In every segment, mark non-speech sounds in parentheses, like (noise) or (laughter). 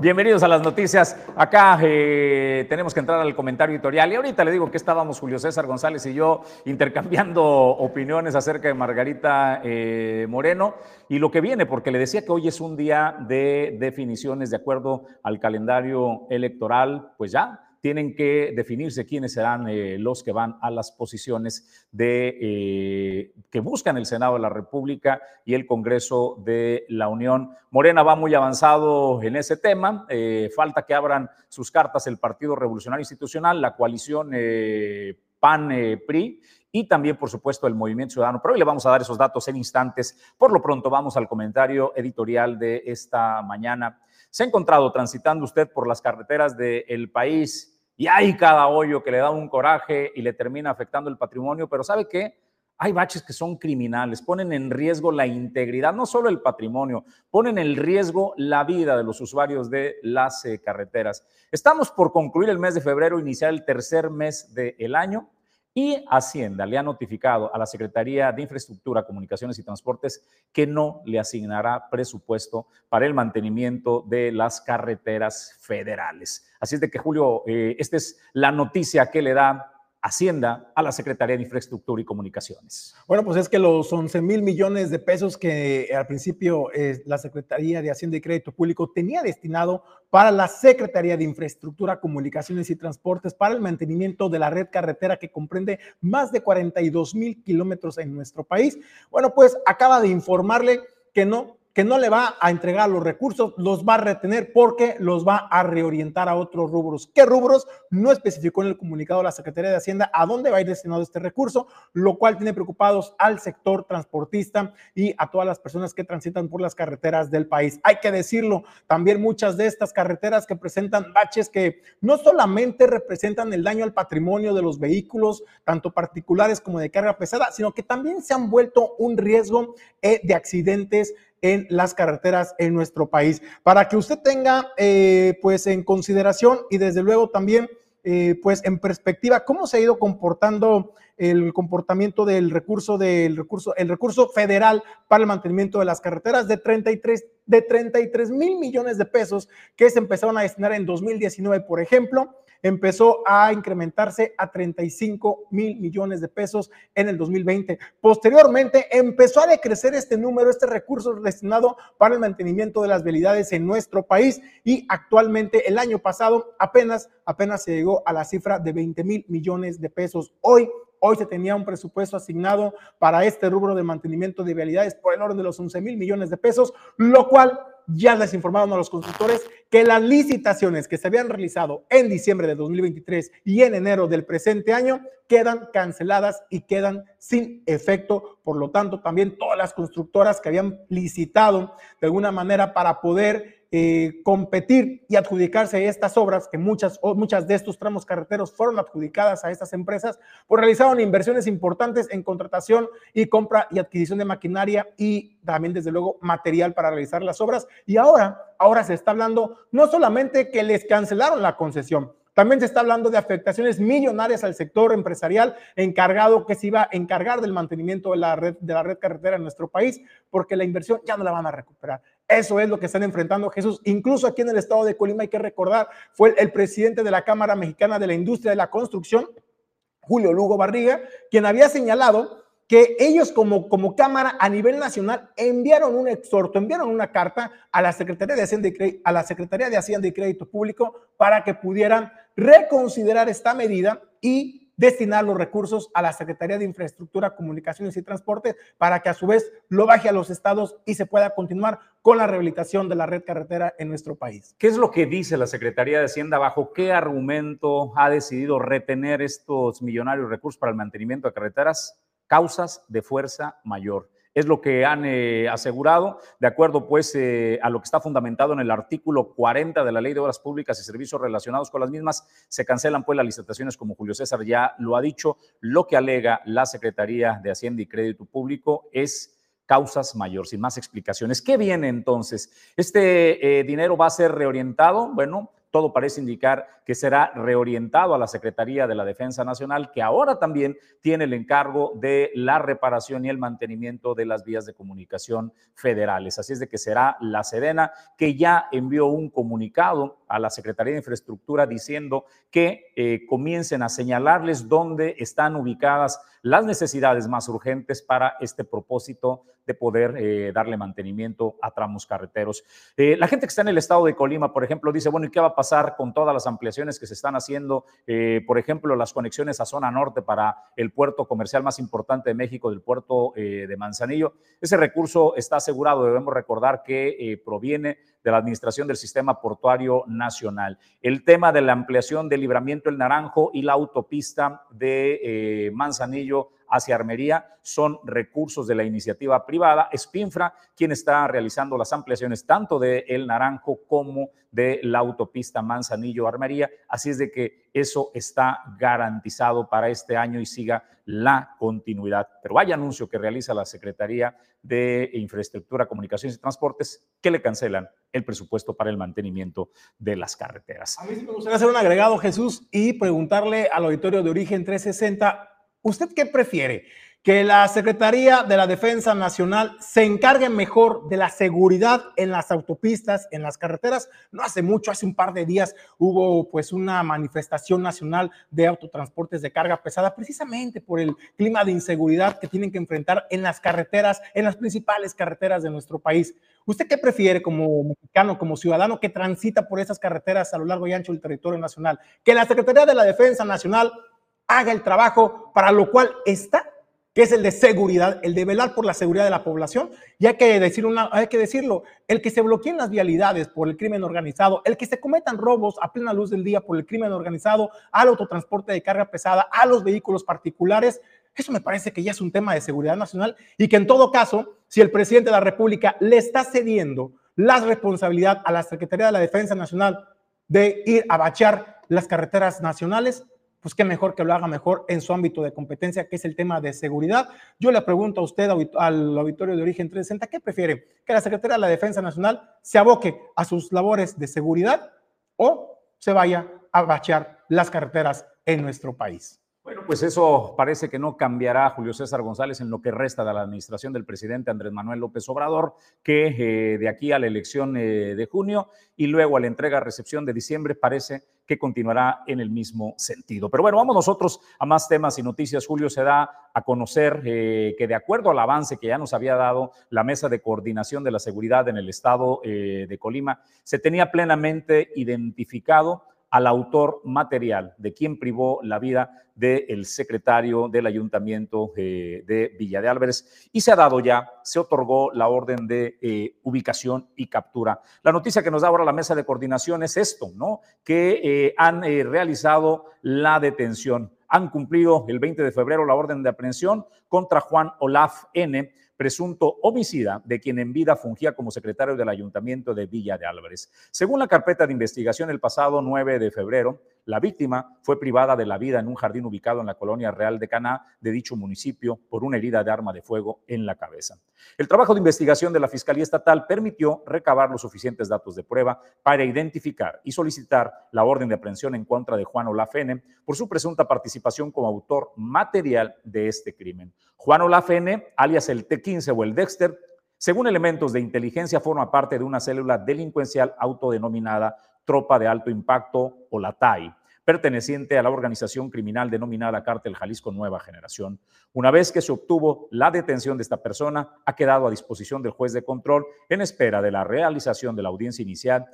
Bienvenidos a las noticias. Acá eh, tenemos que entrar al comentario editorial y ahorita le digo que estábamos Julio César González y yo intercambiando (laughs) opiniones acerca de Margarita eh, Moreno y lo que viene, porque le decía que hoy es un día de definiciones de acuerdo al calendario electoral, pues ya tienen que definirse quiénes serán eh, los que van a las posiciones de eh, que buscan el Senado de la República y el Congreso de la Unión. Morena va muy avanzado en ese tema. Eh, falta que abran sus cartas el Partido Revolucionario Institucional, la coalición PAN-PRI y también, por supuesto, el Movimiento Ciudadano. Pero hoy le vamos a dar esos datos en instantes. Por lo pronto, vamos al comentario editorial de esta mañana. ¿Se ha encontrado transitando usted por las carreteras del país y hay cada hoyo que le da un coraje y le termina afectando el patrimonio? Pero ¿sabe qué? Hay baches que son criminales, ponen en riesgo la integridad, no solo el patrimonio, ponen en riesgo la vida de los usuarios de las eh, carreteras. Estamos por concluir el mes de febrero, iniciar el tercer mes del año y Hacienda le ha notificado a la Secretaría de Infraestructura, Comunicaciones y Transportes que no le asignará presupuesto para el mantenimiento de las carreteras federales. Así es de que, Julio, eh, esta es la noticia que le da Hacienda a la Secretaría de Infraestructura y Comunicaciones. Bueno, pues es que los 11 mil millones de pesos que al principio eh, la Secretaría de Hacienda y Crédito Público tenía destinado para la Secretaría de Infraestructura, Comunicaciones y Transportes para el mantenimiento de la red carretera que comprende más de 42 mil kilómetros en nuestro país. Bueno, pues acaba de informarle que no que no le va a entregar los recursos, los va a retener porque los va a reorientar a otros rubros. ¿Qué rubros? No especificó en el comunicado de la Secretaría de Hacienda a dónde va a ir destinado este recurso, lo cual tiene preocupados al sector transportista y a todas las personas que transitan por las carreteras del país. Hay que decirlo, también muchas de estas carreteras que presentan baches que no solamente representan el daño al patrimonio de los vehículos, tanto particulares como de carga pesada, sino que también se han vuelto un riesgo eh, de accidentes en las carreteras en nuestro país. Para que usted tenga eh, pues en consideración y desde luego también eh, pues en perspectiva cómo se ha ido comportando el comportamiento del recurso del recurso el recurso federal para el mantenimiento de las carreteras de 33 de 33 mil millones de pesos que se empezaron a destinar en 2019 por ejemplo empezó a incrementarse a 35 mil millones de pesos en el 2020. Posteriormente empezó a decrecer este número, este recurso destinado para el mantenimiento de las vialidades en nuestro país y actualmente el año pasado apenas, apenas se llegó a la cifra de 20 mil millones de pesos. Hoy Hoy se tenía un presupuesto asignado para este rubro de mantenimiento de vialidades por el orden de los 11 mil millones de pesos, lo cual ya les informaron a los constructores que las licitaciones que se habían realizado en diciembre de 2023 y en enero del presente año quedan canceladas y quedan sin efecto. Por lo tanto, también todas las constructoras que habían licitado de alguna manera para poder eh, competir y adjudicarse estas obras, que muchas, muchas de estos tramos carreteros fueron adjudicadas a estas empresas, pues realizaron inversiones importantes en contratación y compra y adquisición de maquinaria y también, desde luego, material para realizar las obras. Y ahora, ahora se está hablando no solamente que les cancelaron la concesión, también se está hablando de afectaciones millonarias al sector empresarial encargado que se iba a encargar del mantenimiento de la red, de la red carretera en nuestro país, porque la inversión ya no la van a recuperar. Eso es lo que están enfrentando Jesús. Incluso aquí en el estado de Colima hay que recordar, fue el presidente de la Cámara Mexicana de la Industria de la Construcción, Julio Lugo Barriga, quien había señalado que ellos como, como Cámara a nivel nacional enviaron un exhorto, enviaron una carta a la Secretaría de Hacienda y, a la Secretaría de Hacienda y Crédito Público para que pudieran reconsiderar esta medida y destinar los recursos a la Secretaría de Infraestructura, Comunicaciones y Transporte para que a su vez lo baje a los estados y se pueda continuar con la rehabilitación de la red carretera en nuestro país. ¿Qué es lo que dice la Secretaría de Hacienda? ¿Bajo qué argumento ha decidido retener estos millonarios recursos para el mantenimiento de carreteras? Causas de fuerza mayor es lo que han eh, asegurado, de acuerdo pues eh, a lo que está fundamentado en el artículo 40 de la Ley de Obras Públicas y Servicios relacionados con las mismas, se cancelan pues las licitaciones como Julio César ya lo ha dicho, lo que alega la Secretaría de Hacienda y Crédito Público es causas mayor, sin más explicaciones. ¿Qué viene entonces? ¿Este eh, dinero va a ser reorientado? Bueno, todo parece indicar que será reorientado a la Secretaría de la Defensa Nacional, que ahora también tiene el encargo de la reparación y el mantenimiento de las vías de comunicación federales. Así es de que será la Sedena que ya envió un comunicado a la Secretaría de Infraestructura diciendo que eh, comiencen a señalarles dónde están ubicadas las necesidades más urgentes para este propósito de poder eh, darle mantenimiento a tramos carreteros. Eh, la gente que está en el estado de Colima, por ejemplo, dice, bueno, ¿y qué va a pasar con todas las ampliaciones que se están haciendo? Por ejemplo, las conexiones a zona norte para el puerto comercial más importante de México, del puerto de Manzanillo. Ese recurso está asegurado, debemos recordar que proviene de la Administración del Sistema Portuario Nacional. El tema de la ampliación del libramiento El Naranjo y la autopista de Manzanillo hacia Armería son recursos de la iniciativa privada. Spinfra quien está realizando las ampliaciones tanto de El Naranjo como de la autopista Manzanillo-Armería. Así es de que eso está garantizado para este año y siga la continuidad. Pero vaya anuncio que realiza la Secretaría de Infraestructura, Comunicaciones y Transportes que le cancelan el presupuesto para el mantenimiento de las carreteras. A mí sí me gustaría hacer un agregado, Jesús, y preguntarle al auditorio de Origen 360 ¿Usted qué prefiere? Que la Secretaría de la Defensa Nacional se encargue mejor de la seguridad en las autopistas, en las carreteras. No hace mucho, hace un par de días hubo pues una manifestación nacional de autotransportes de carga pesada precisamente por el clima de inseguridad que tienen que enfrentar en las carreteras, en las principales carreteras de nuestro país. ¿Usted qué prefiere como mexicano, como ciudadano que transita por esas carreteras a lo largo y ancho del territorio nacional? Que la Secretaría de la Defensa Nacional haga el trabajo para lo cual está, que es el de seguridad, el de velar por la seguridad de la población. Y hay que, decir una, hay que decirlo, el que se bloqueen las vialidades por el crimen organizado, el que se cometan robos a plena luz del día por el crimen organizado, al autotransporte de carga pesada, a los vehículos particulares, eso me parece que ya es un tema de seguridad nacional y que en todo caso, si el presidente de la República le está cediendo la responsabilidad a la Secretaría de la Defensa Nacional de ir a bachear las carreteras nacionales, pues qué mejor que lo haga mejor en su ámbito de competencia, que es el tema de seguridad. Yo le pregunto a usted, al auditorio de origen 360, ¿qué prefiere? ¿Que la Secretaría de la Defensa Nacional se aboque a sus labores de seguridad o se vaya a bachear las carreteras en nuestro país? Bueno, pues eso parece que no cambiará Julio César González en lo que resta de la administración del presidente Andrés Manuel López Obrador, que eh, de aquí a la elección eh, de junio y luego a la entrega-recepción de diciembre parece que continuará en el mismo sentido. Pero bueno, vamos nosotros a más temas y noticias. Julio se da a conocer eh, que de acuerdo al avance que ya nos había dado la Mesa de Coordinación de la Seguridad en el estado de Colima, se tenía plenamente identificado al autor material de quien privó la vida del secretario del ayuntamiento eh, de Villa de Álvarez y se ha dado ya, se otorgó la orden de eh, ubicación y captura. La noticia que nos da ahora la mesa de coordinación es esto, ¿no? Que eh, han realizado la detención, han cumplido el 20 de febrero la orden de aprehensión contra Juan Olaf N presunto homicida de quien en vida fungía como secretario del Ayuntamiento de Villa de Álvarez. Según la carpeta de investigación, el pasado 9 de febrero, la víctima fue privada de la vida en un jardín ubicado en la colonia Real de Caná de dicho municipio por una herida de arma de fuego en la cabeza. El trabajo de investigación de la Fiscalía Estatal permitió recabar los suficientes datos de prueba para identificar y solicitar la orden de aprehensión en contra de Juan Olafene por su presunta participación como autor material de este crimen. Juan Olafene, alias el T15 o el Dexter, según elementos de inteligencia, forma parte de una célula delincuencial autodenominada Tropa de Alto Impacto o la TAI, perteneciente a la organización criminal denominada Cártel Jalisco Nueva Generación. Una vez que se obtuvo la detención de esta persona, ha quedado a disposición del juez de control en espera de la realización de la audiencia inicial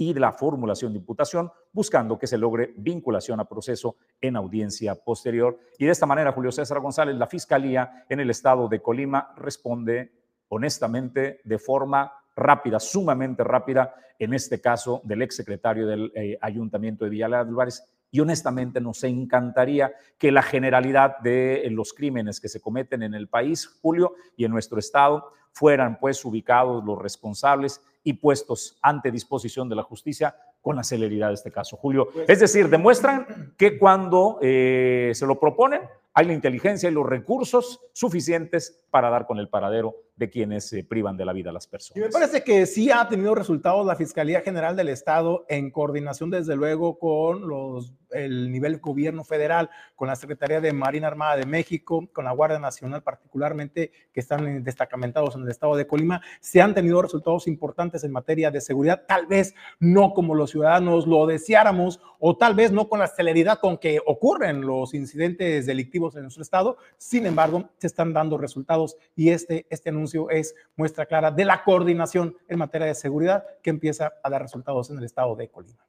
y de la formulación de imputación, buscando que se logre vinculación a proceso en audiencia posterior. Y de esta manera, Julio César González, la Fiscalía en el estado de Colima responde honestamente de forma rápida, sumamente rápida, en este caso del exsecretario del eh, Ayuntamiento de Villa Álvarez. Y honestamente nos encantaría que la generalidad de los crímenes que se cometen en el país, Julio, y en nuestro estado, fueran pues ubicados los responsables y puestos ante disposición de la justicia con la celeridad de este caso, Julio. Pues es decir, demuestran que cuando eh, se lo proponen, hay la inteligencia y los recursos suficientes para dar con el paradero de quienes se privan de la vida a las personas. Me parece que sí ha tenido resultados la Fiscalía General del Estado en coordinación, desde luego, con los, el nivel gobierno federal, con la Secretaría de Marina Armada de México, con la Guardia Nacional, particularmente, que están destacamentados en el estado de Colima. Se han tenido resultados importantes en materia de seguridad, tal vez no como los ciudadanos lo deseáramos, o tal vez no con la celeridad con que ocurren los incidentes delictivos en nuestro estado. Sin embargo, se están dando resultados y este, este anuncio es muestra clara de la coordinación en materia de seguridad que empieza a dar resultados en el estado de Colima.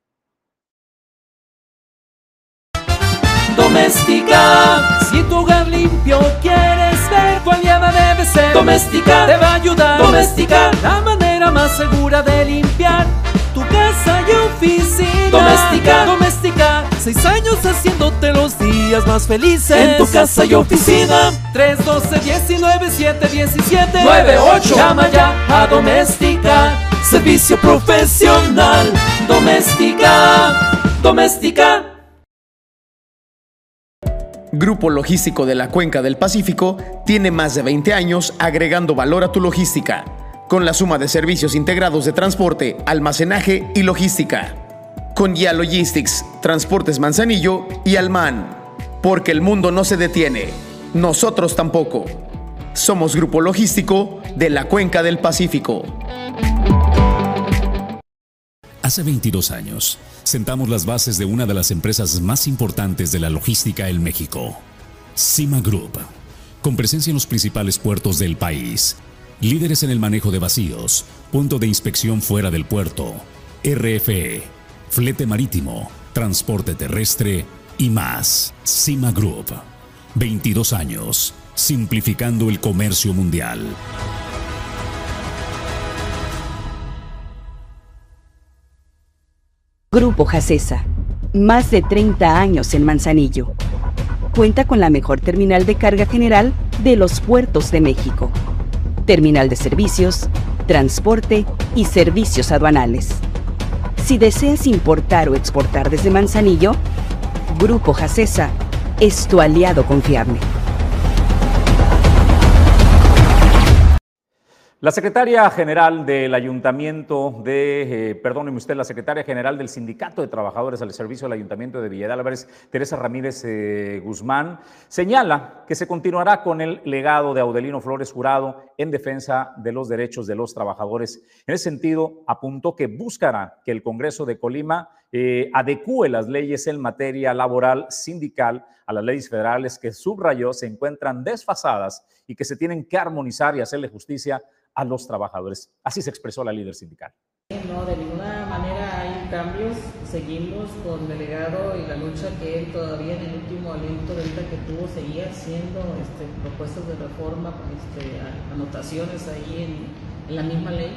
Doméstica, si tu hogar limpio quieres ver, tu aliada debe ser. Doméstica, te va a ayudar. Doméstica, la manera más segura de limpiar casa y oficina. Doméstica, doméstica, seis años haciéndote los días más felices. En tu casa y oficina. 312 19 7 17 98. Llama ya a Doméstica. Servicio profesional. Doméstica, doméstica. Grupo Logístico de la Cuenca del Pacífico tiene más de 20 años agregando valor a tu logística con la suma de servicios integrados de transporte, almacenaje y logística. Con Ya Logistics, Transportes Manzanillo y Alman. Porque el mundo no se detiene, nosotros tampoco. Somos Grupo Logístico de la Cuenca del Pacífico. Hace 22 años, sentamos las bases de una de las empresas más importantes de la logística en México, Cima Group, con presencia en los principales puertos del país líderes en el manejo de vacíos, punto de inspección fuera del puerto, RFE, flete marítimo, transporte terrestre. Y más. Cima Group, 22 años, simplificando el comercio mundial. Grupo Jacesa, más de 30 años en Manzanillo. Cuenta con la mejor terminal de carga general de los puertos de México terminal de servicios, transporte y servicios aduanales. Si deseas importar o exportar desde Manzanillo, Grupo Jacesa es tu aliado confiable. La secretaria general del ayuntamiento de, eh, perdóneme usted, la secretaria general del Sindicato de Trabajadores al Servicio del Ayuntamiento de Villa Álvarez, Teresa Ramírez eh, Guzmán, señala que se continuará con el legado de Audelino Flores Jurado en defensa de los derechos de los trabajadores. En ese sentido, apuntó que buscará que el Congreso de Colima eh, adecúe las leyes en materia laboral sindical a las leyes federales que subrayó se encuentran desfasadas y que se tienen que armonizar y hacerle justicia a los trabajadores. Así se expresó la líder sindical. No, de ninguna manera hay cambios. Seguimos con delegado y la lucha que él todavía en el último aliento de vida que tuvo seguía haciendo este, propuestas de reforma, este, anotaciones ahí en, la misma ley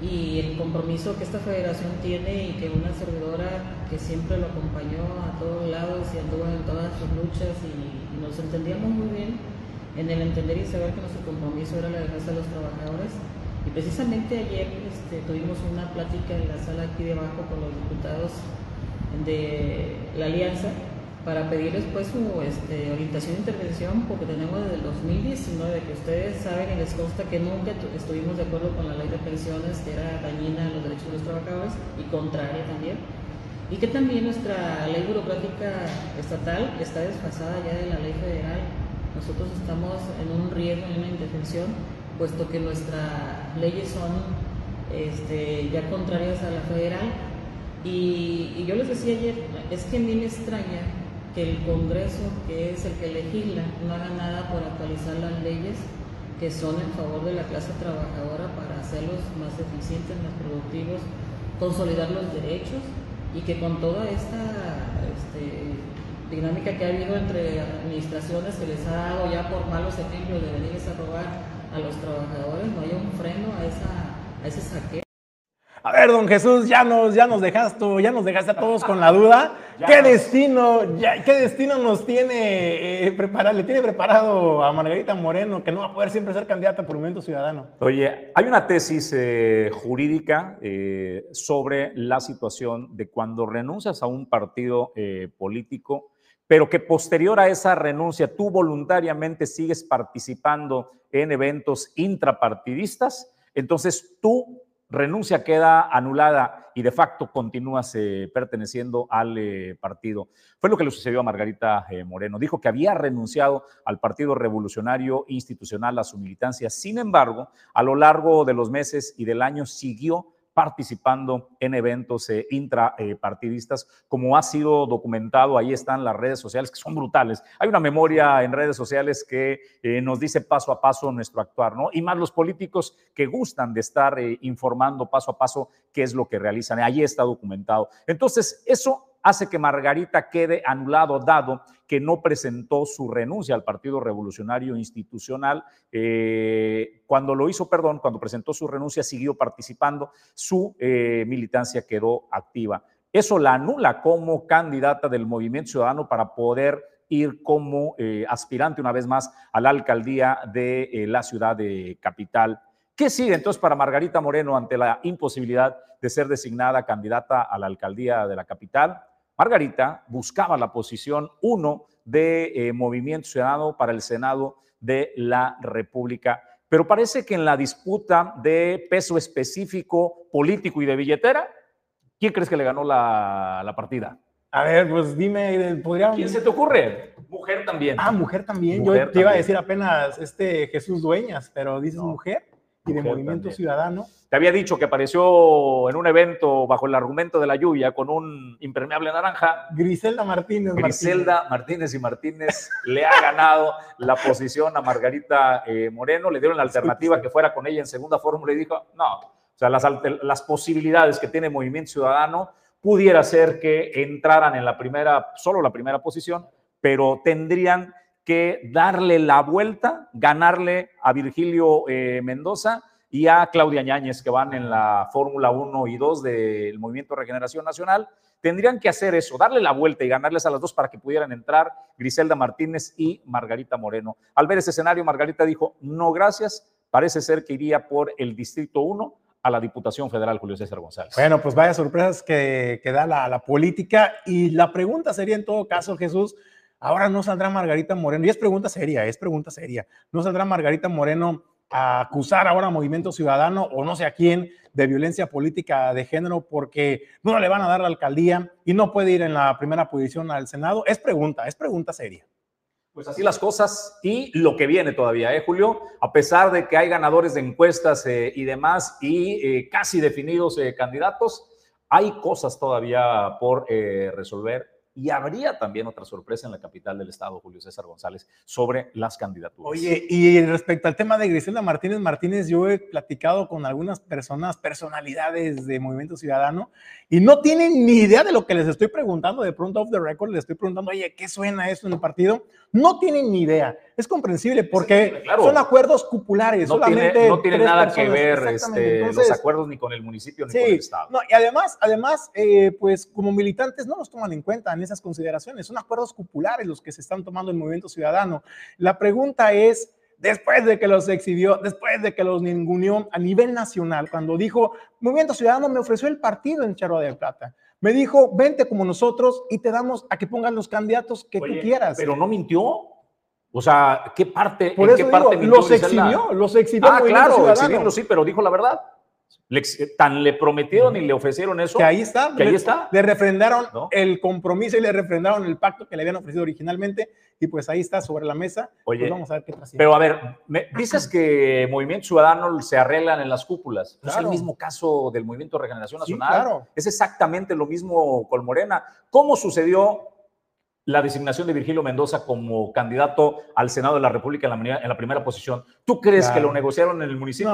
y el compromiso que esta federación tiene y que una servidora que siempre lo acompañó a todos lados y anduvo en todas sus luchas y nos entendíamos muy bien en el entender y saber que nuestro compromiso era la defensa de los trabajadores. Y precisamente ayer este, tuvimos una plática en la sala aquí debajo con los diputados de la Alianza para pedirles pues su este, orientación e intervención porque tenemos desde el 2019 que ustedes saben y les consta que nunca estuvimos de acuerdo con la ley de pensiones que era dañina a los derechos de los trabajadores y contraria también y que también nuestra ley burocrática estatal está desfasada ya de la ley federal nosotros estamos en un riesgo, en una indefensión, puesto que nuestras leyes son este, ya contrarias a la federal. Y, yo les decía ayer, es que a mí me extraña que el Congreso, que es el que legisla, no haga nada por actualizar las leyes que son en favor de la clase trabajadora para hacerlos más eficientes, más productivos, consolidar los derechos y que con toda esta este, dinámica que ha habido entre administraciones que les ha dado ya por malos ejemplos de venirles a robar a los trabajadores, no hay un freno a, esa, a ese saqueo. A ver, don Jesús, ya nos, ya nos dejaste, ya nos dejaste a todos con la duda. (laughs) ¿Qué destino, qué destino nos tiene eh, preparado, le tiene preparado a Margarita Moreno, que no va a poder siempre ser candidata por Movimiento Ciudadano? Oye, hay una tesis eh, jurídica eh, sobre la situación de cuando renuncias a un partido político pero que posterior a esa renuncia tú voluntariamente sigues participando en eventos intrapartidistas, entonces tu renuncia queda anulada y de facto continúas eh, perteneciendo al eh, partido. Fue lo que le sucedió a Margarita eh, Moreno. Dijo que había renunciado al Partido Revolucionario Institucional, a su militancia. Sin embargo, a lo largo de los meses y del año siguió participando en eventos eh, intrapartidistas, como ha sido documentado, ahí están las redes sociales que son brutales. Hay una memoria en redes sociales que eh, nos dice paso a paso nuestro actuar, ¿no? Y más los políticos que gustan de estar eh, informando paso a paso qué es lo que realizan. Ahí está documentado. Entonces, eso hace que Margarita quede anulado, dado que no presentó su renuncia al Partido Revolucionario Institucional. Eh, cuando lo hizo, perdón, cuando presentó su renuncia, siguió participando, su eh, militancia quedó activa. Eso la anula como candidata del Movimiento Ciudadano para poder ir como eh, aspirante una vez más a la alcaldía de la ciudad de Capital ¿Qué sigue entonces para Margarita Moreno ante la imposibilidad de ser designada candidata a la alcaldía de la capital? Margarita buscaba la posición uno de eh, Movimiento Ciudadano para el Senado de la República. Pero parece que en la disputa de peso específico, político y de billetera, ¿quién crees que le ganó la, partida? A ver, pues dime, ¿podría... ¿Quién se te ocurre? Mujer también. Ah, mujer también. Yo te iba a decir apenas este Jesús Dueñas, pero dices mujer y de Movimiento Ciudadano. Te había dicho que apareció en un evento bajo el argumento de la lluvia con un impermeable naranja. Griselda Martínez. Griselda Martínez, y Martínez le ha ganado la posición a Margarita eh, Moreno. Le dieron la alternativa que fuera con ella en segunda fórmula y dijo, no, o sea, las, las posibilidades que tiene Movimiento Ciudadano pudiera ser que entraran en la primera, solo la primera posición, pero tendrían que darle la vuelta, ganarle a Virgilio eh, Mendoza y a Claudia Ñáñez, que van en la Fórmula 1 y 2 del Movimiento Regeneración Nacional. Tendrían que hacer eso, darle la vuelta y ganarles a las dos para que pudieran entrar Griselda Martínez y Margarita Moreno. Al ver ese escenario, Margarita dijo, no, gracias, parece ser que iría por el Distrito 1 a la Diputación Federal Julio César González. Bueno, pues vaya sorpresas que, da la política. Y la pregunta sería en todo caso, Jesús, Ahora no saldrá Margarita Moreno, y es pregunta seria, es pregunta seria. No saldrá Margarita Moreno a acusar ahora a Movimiento Ciudadano o no sé a quién de violencia política de género porque no le van a dar la alcaldía y no puede ir en la primera posición al Senado. Es pregunta, es pregunta seria. Pues así las cosas y lo que viene todavía, ¿eh, Julio? A pesar de que hay ganadores de encuestas eh, y demás y eh, casi definidos eh, candidatos, hay cosas todavía por resolver y habría también otra sorpresa en la capital del estado, Julio César González, sobre las candidaturas. Oye, y respecto al tema de Griselda Martínez Martínez, yo he platicado con algunas personas, personalidades de Movimiento Ciudadano, y no tienen ni idea de lo que les estoy preguntando. De pronto, off the record, les estoy preguntando, oye, ¿qué suena eso en el partido? No tienen ni idea. Es comprensible porque son acuerdos cupulares. No tiene, no tiene nada que ver este, los acuerdos ni con el municipio ni con el Estado. No, y además, además eh, pues como militantes no los toman en cuenta en esas consideraciones. Son acuerdos cupulares los que se están tomando en el Movimiento Ciudadano. La pregunta es, después de que los exhibió, después de que los ninguneó a nivel nacional, cuando dijo, Movimiento Ciudadano me ofreció el partido en Charro de Plata. Me dijo, vente como nosotros y te damos a que pongan los candidatos que tú quieras. Pero no mintió. O sea, ¿qué parte? Por qué parte los exhibió, los exhibió. Ah, claro, exhibirlo sí, pero dijo la verdad. Le, tan le prometieron y le ofrecieron eso. Que ahí está. Que ahí está. Le refrendaron el compromiso y le refrendaron el pacto que le habían ofrecido originalmente. Y pues ahí está sobre la mesa. Pues Oye, vamos a ver qué Pero a ver, me, dices que Movimiento Ciudadano se arreglan en las cúpulas. Es el mismo caso del Movimiento Regeneración Nacional. claro. Es exactamente lo mismo con Morena. ¿Cómo sucedió la designación de Virgilio Mendoza como candidato al Senado de la República en la, en la primera posición. ¿Tú crees que lo negociaron en el municipio?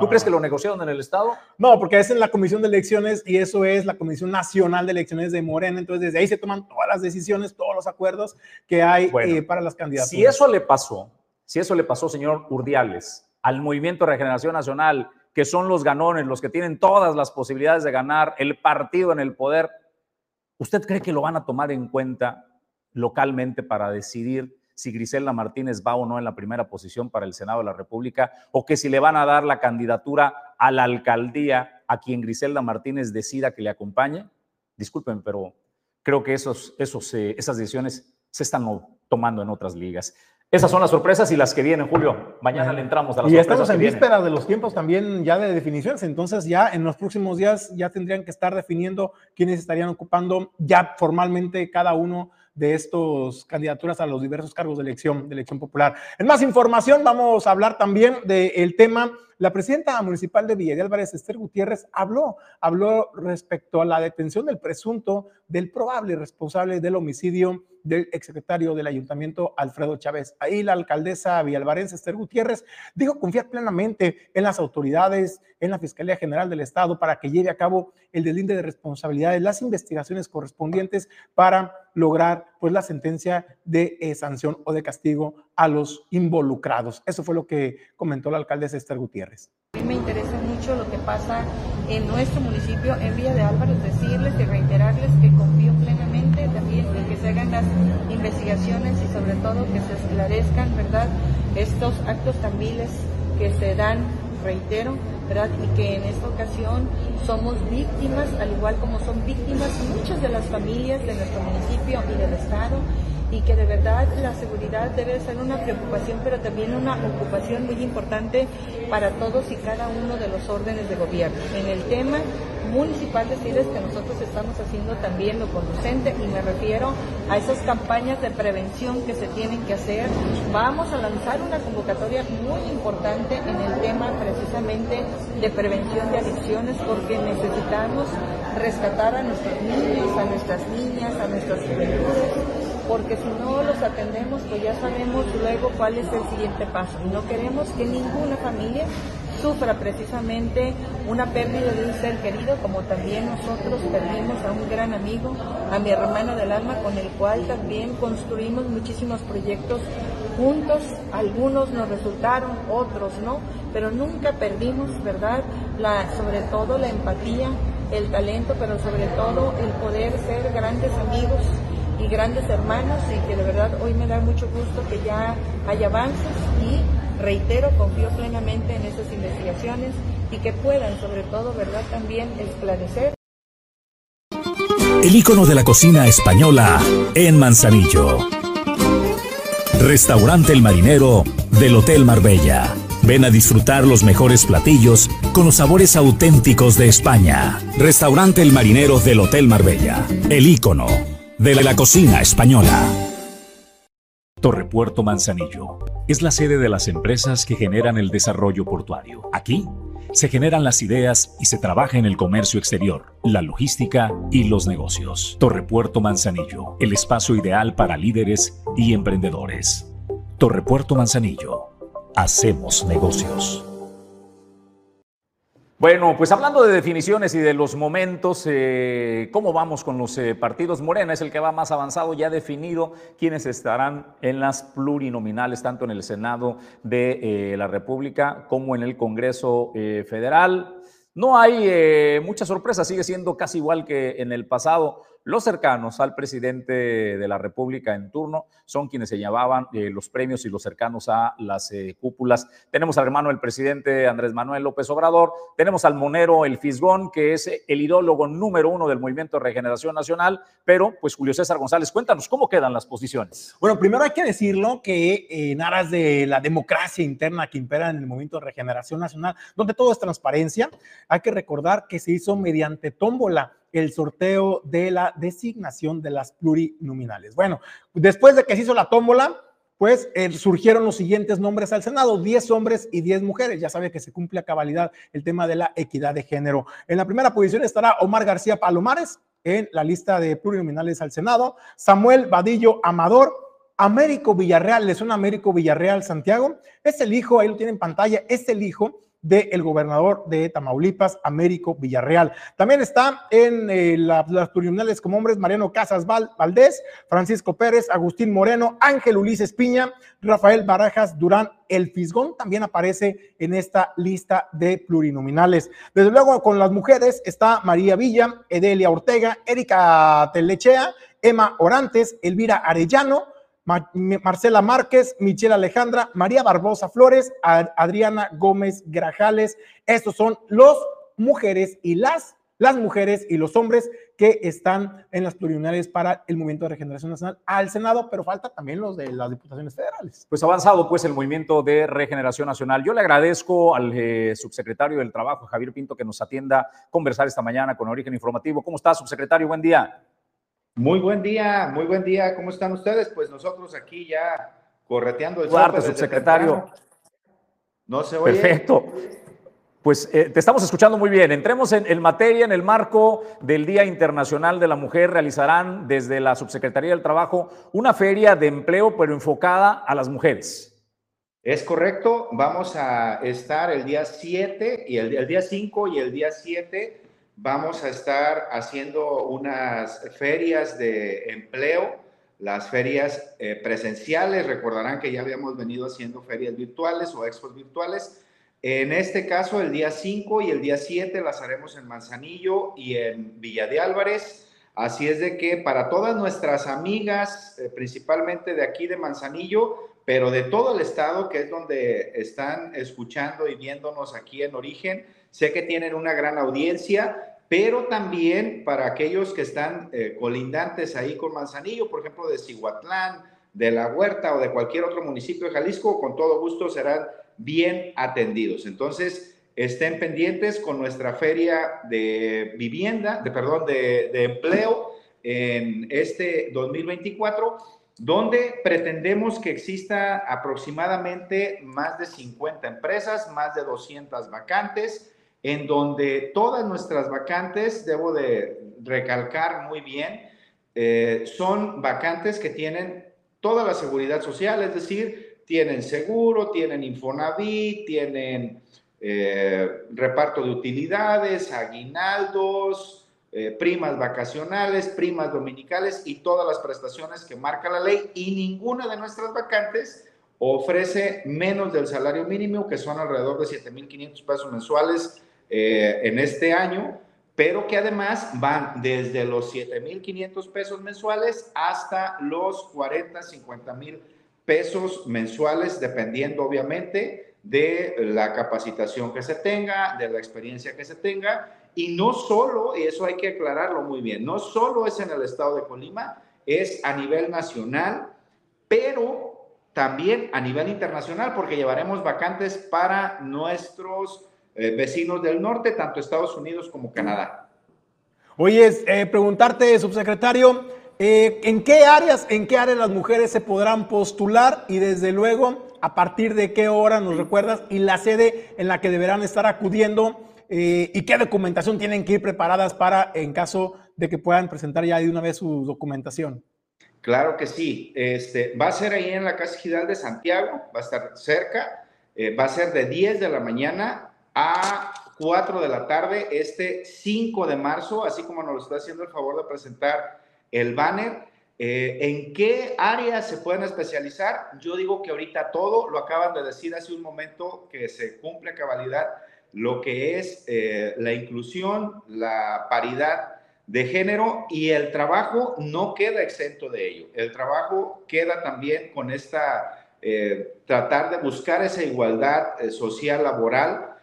¿Tú crees que lo negociaron en el Estado? No, porque es en la Comisión de Elecciones y eso es la Comisión Nacional de Elecciones de Morena. Entonces, desde ahí se toman todas las decisiones, todos los acuerdos que hay eh, para las candidaturas. Si eso le pasó, si eso le pasó, señor Urdiales, al Movimiento de Regeneración Nacional, que son los ganones, los que tienen todas las posibilidades de ganar el partido en el poder, ¿usted cree que lo van a tomar en cuenta localmente para decidir si Griselda Martínez va o no en la primera posición para el Senado de la República, o que si le van a dar la candidatura a la alcaldía a quien Griselda Martínez decida que le acompañe. Disculpen, pero creo que esos, esos, eh, esas decisiones se están tomando en otras ligas. Esas son las sorpresas y las que vienen, Julio. Mañana le entramos a las y sorpresas. estamos en que víspera de los tiempos también ya de definiciones, entonces ya en los próximos días ya tendrían que estar definiendo quiénes estarían ocupando ya formalmente cada uno de estos candidaturas a los diversos cargos de elección, de elección popular. En más información vamos a hablar también del tema la presidenta municipal de Villa Esther Gutiérrez, habló, habló respecto a la detención del presunto, del probable responsable del homicidio del exsecretario del ayuntamiento, Alfredo Chávez. Ahí la alcaldesa villalvarense, Esther Gutiérrez, dijo confiar plenamente en las autoridades, en la Fiscalía General del Estado, para que lleve a cabo el deslinde de responsabilidades, las investigaciones correspondientes para lograr pues la sentencia de eh, sanción o de castigo a los involucrados. Eso fue lo que comentó la alcaldesa Esther Gutiérrez. A mí me interesa mucho lo que pasa en nuestro municipio, en Villa de Álvarez, decirles y reiterarles que confío plenamente también en que se hagan las investigaciones y sobre todo que se esclarezcan, ¿verdad?, estos actos tan viles que se dan, reitero, ¿verdad? Y que en esta ocasión somos víctimas, al igual como son víctimas muchas de las familias de nuestro municipio y del Estado, y que de verdad la seguridad debe ser una preocupación, pero también una ocupación muy importante para todos y cada uno de los órdenes de gobierno. En el tema municipal decirles que nosotros estamos haciendo también lo conducente y me refiero a esas campañas de prevención que se tienen que hacer. Vamos a lanzar una convocatoria muy importante en el tema precisamente de prevención de adicciones porque necesitamos rescatar a nuestros niños, a nuestras niñas, a nuestras juventudes porque si no los atendemos, pues ya sabemos luego cuál es el siguiente paso. Y no queremos que ninguna familia sufra precisamente una pérdida de un ser querido, como también nosotros perdimos a un gran amigo, a mi hermano del alma, con el cual también construimos muchísimos proyectos juntos, algunos nos resultaron, otros no, pero nunca perdimos, ¿verdad? La, sobre todo la empatía, el talento, pero sobre todo el poder ser grandes amigos y grandes hermanos y que de verdad hoy me da mucho gusto que ya hay avances y reitero, confío plenamente en esas investigaciones y que puedan sobre todo, verdad, también esclarecer. El icono de la cocina española en Manzanillo. Restaurante El Marinero del Hotel Marbella. Ven a disfrutar los mejores platillos con los sabores auténticos de España. Restaurante El Marinero del Hotel Marbella. El icono de la cocina española. Torrepuerto Manzanillo es la sede de las empresas que generan el desarrollo portuario. Aquí se generan las ideas y se trabaja en el comercio exterior, la logística y los negocios. Torrepuerto Manzanillo, el espacio ideal para líderes y emprendedores. Torrepuerto Manzanillo, hacemos negocios. Bueno, pues hablando de definiciones y de los momentos, eh, ¿cómo vamos con los eh, partidos? Morena es el que va más avanzado, ya definido quiénes estarán en las plurinominales, tanto en el Senado de eh, la República como en el Congreso Federal. No hay mucha sorpresa, sigue siendo casi igual que en el pasado. Los cercanos al presidente de la República en turno son quienes se llevaban eh, los premios y los cercanos a las eh, cúpulas. Tenemos al hermano del presidente Andrés Manuel López Obrador, tenemos al monero El Fisgón, que es el ideólogo número uno del Movimiento de Regeneración Nacional, pero pues Julio César González, cuéntanos cómo quedan las posiciones. Bueno, primero hay que decirlo que en aras de la democracia interna que impera en el Movimiento de Regeneración Nacional, donde todo es transparencia, hay que recordar que se hizo mediante tómbola el sorteo de la designación de las plurinominales. Bueno, después de que se hizo la tómbola, pues eh, surgieron los siguientes nombres al Senado, 10 hombres y 10 mujeres. Ya sabe que se cumple a cabalidad el tema de la equidad de género. En la primera posición estará Omar García Palomares en la lista de plurinominales al Senado, Samuel Vadillo Amador, Américo Villarreal, es un Américo Villarreal Santiago, es el hijo, ahí lo tienen en pantalla, es el hijo del gobernador de Tamaulipas, Américo Villarreal. También está en eh, las plurinominales como hombres Mariano Casas Valdés, Francisco Pérez, Agustín Moreno, Ángel Ulises Piña, Rafael Barajas Durán. El Fisgón también aparece en esta lista de plurinominales. Desde luego, con las mujeres está María Villa, Edelia Ortega, Erika Telechea, Emma Orantes, Elvira Arellano, Marcela Márquez, Michelle Alejandra, María Barbosa Flores, Adriana Gómez Grajales. Estos son los mujeres y las las mujeres y los hombres que están en las plurinominales para el Movimiento de Regeneración Nacional al Senado, pero falta también los de las diputaciones federales. Pues avanzado pues el Movimiento de Regeneración Nacional. Yo le agradezco al eh, subsecretario del Trabajo, Javier Pinto, que nos atienda a conversar esta mañana con Origen Informativo. ¿Cómo está, subsecretario? Buen día. Muy buen día, muy buen día. ¿Cómo están ustedes? Pues nosotros aquí ya correteando el Cuarto, subsecretario. No se oye. Perfecto. Pues eh, te estamos escuchando muy bien. Entremos en, materia. En el marco del Día Internacional de la Mujer, realizarán desde la Subsecretaría del Trabajo una feria de empleo, pero enfocada a las mujeres. Es correcto. Vamos a estar el día 7 y el, el día 5 y el día 7 vamos a estar haciendo unas ferias de empleo, las ferias eh, presenciales. Recordarán que ya habíamos venido haciendo ferias virtuales o expos virtuales en este caso, el día 5 y el día 7 las haremos en Manzanillo y en Villa de Álvarez. Así es de que para todas nuestras amigas, eh, principalmente de aquí de Manzanillo, pero de todo el estado, que es donde están escuchando y viéndonos aquí en Origen, sé que tienen una gran audiencia, pero también para aquellos que están eh, colindantes ahí con Manzanillo, por ejemplo, de Cihuatlán, de La Huerta o de cualquier otro municipio de Jalisco, con todo gusto serán bien atendidos. Entonces, estén pendientes con nuestra feria de vivienda, de perdón, de, empleo en este 2024, donde pretendemos que exista aproximadamente más de 50 empresas, más de 200 vacantes, en donde todas nuestras vacantes, debo de recalcar muy bien, eh, son vacantes que tienen toda la seguridad social, es decir, tienen seguro, tienen Infonavit, tienen eh, reparto de utilidades, aguinaldos, eh, primas vacacionales, primas dominicales y todas las prestaciones que marca la ley y ninguna de nuestras vacantes ofrece menos del salario mínimo, que son alrededor de 7.500 pesos mensuales eh, en este año, pero que además van desde los 7.500 pesos mensuales hasta los 40, 50 mil pesos mensuales, dependiendo obviamente de la capacitación que se tenga, de la experiencia que se tenga. Y no solo, y eso hay que aclararlo muy bien, no solo es en el estado de Colima, es a nivel nacional, pero también a nivel internacional, porque llevaremos vacantes para nuestros eh, vecinos del norte, tanto Estados Unidos como Canadá. Oye, eh, preguntarte, subsecretario, eh, ¿En qué áreas, en qué áreas las mujeres se podrán postular y desde luego a partir de qué hora nos recuerdas y la sede en la que deberán estar acudiendo eh, y qué documentación tienen que ir preparadas para en caso de que puedan presentar ya de una vez su documentación? Claro que sí. Este, va a ser ahí en la Casa Gidal de Santiago, va a estar cerca, eh, va a ser de 10 de la mañana a 4 de la tarde este 5 de marzo, así como nos lo está haciendo el favor de presentar el banner. Eh, ¿En qué áreas se pueden especializar? Yo digo que ahorita todo, lo acaban de decir hace un momento que se cumple a cabalidad lo que es eh, la inclusión, la paridad de género y el trabajo no queda exento de ello. El trabajo queda también con esta, eh, tratar de buscar esa igualdad social laboral.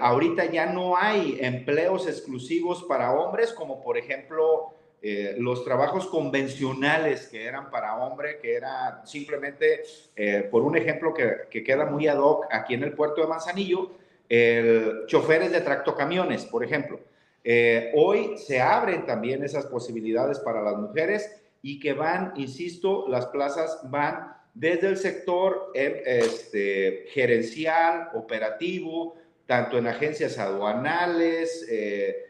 Ahorita ya no hay empleos exclusivos para hombres, como por ejemplo eh, los trabajos convencionales que eran para hombre, que era simplemente, eh, por un ejemplo que, queda muy ad hoc aquí en el puerto de Manzanillo, el, choferes de tractocamiones, por ejemplo. Eh, hoy se abren también esas posibilidades para las mujeres y que van, insisto, las plazas van desde el sector este, gerencial, operativo, tanto en agencias aduanales, eh,